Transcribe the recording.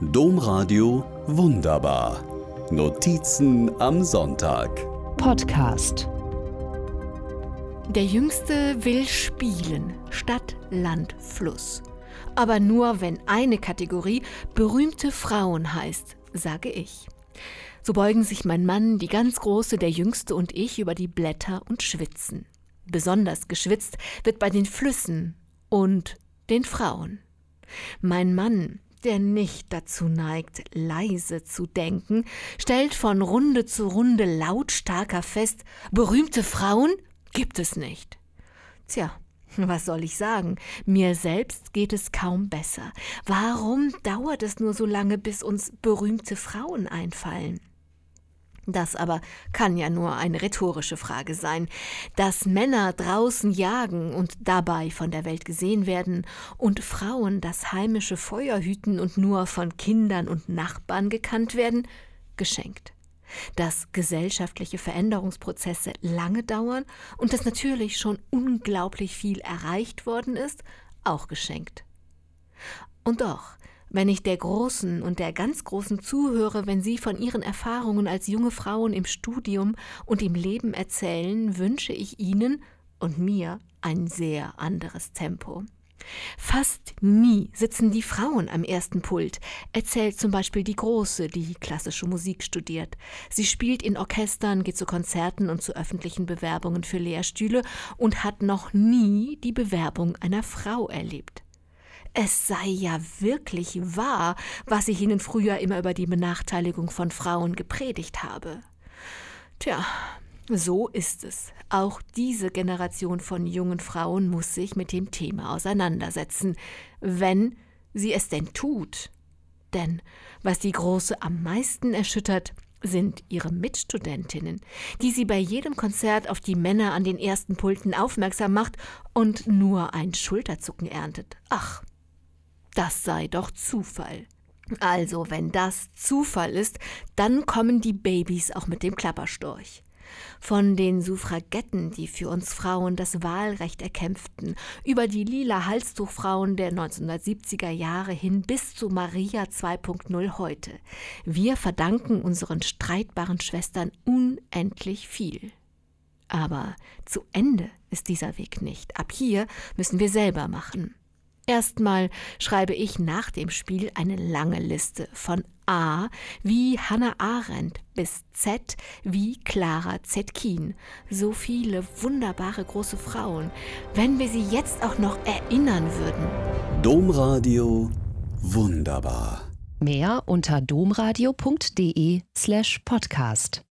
Domradio Wunderbar. Notizen am Sonntag. Podcast. Der Jüngste will spielen, Stadt, Land, Fluss. Aber nur, wenn eine Kategorie berühmte Frauen heißt, sage ich. So beugen sich mein Mann, die ganz Große, der Jüngste und ich über die Blätter und schwitzen. Besonders geschwitzt wird bei den Flüssen und den Frauen. Mein Mann, der nicht dazu neigt, leise zu denken, stellt von Runde zu Runde lautstarker fest, berühmte Frauen gibt es nicht. Tja, was soll ich sagen? Mir selbst geht es kaum besser. Warum dauert es nur so lange, bis uns berühmte Frauen einfallen? Das aber kann ja nur eine rhetorische Frage sein. Dass Männer draußen jagen und dabei von der Welt gesehen werden und Frauen das heimische Feuer hüten und nur von Kindern und Nachbarn gekannt werden, geschenkt. Dass gesellschaftliche Veränderungsprozesse lange dauern und dass natürlich schon unglaublich viel erreicht worden ist, auch geschenkt. Und doch, wenn ich der Großen und der ganz Großen zuhöre, wenn sie von ihren Erfahrungen als junge Frauen im Studium und im Leben erzählen, wünsche ich ihnen und mir ein sehr anderes Tempo. Fast nie sitzen die Frauen am ersten Pult, erzählt zum Beispiel die Große, die klassische Musik studiert. Sie spielt in Orchestern, geht zu Konzerten und zu öffentlichen Bewerbungen für Lehrstühle und hat noch nie die Bewerbung einer Frau erlebt. Es sei ja wirklich wahr, was ich Ihnen früher immer über die Benachteiligung von Frauen gepredigt habe. Tja, so ist es. Auch diese Generation von jungen Frauen muss sich mit dem Thema auseinandersetzen, wenn sie es denn tut. Denn was die Große am meisten erschüttert, sind ihre Mitstudentinnen, die sie bei jedem Konzert auf die Männer an den ersten Pulten aufmerksam macht und nur ein Schulterzucken erntet. Ach, das sei doch Zufall. Also, wenn das Zufall ist, dann kommen die Babys auch mit dem Klapperstorch. Von den Suffragetten, die für uns Frauen das Wahlrecht erkämpften, über die lila Halstuchfrauen der 1970er Jahre hin bis zu Maria 2.0 heute. Wir verdanken unseren streitbaren Schwestern unendlich viel. Aber zu Ende ist dieser Weg nicht. Ab hier müssen wir selber machen. Erstmal schreibe ich nach dem Spiel eine lange Liste von A wie Hannah Arendt bis Z wie Clara Zetkin. So viele wunderbare große Frauen. Wenn wir sie jetzt auch noch erinnern würden. Domradio wunderbar. Mehr unter domradio.de slash podcast.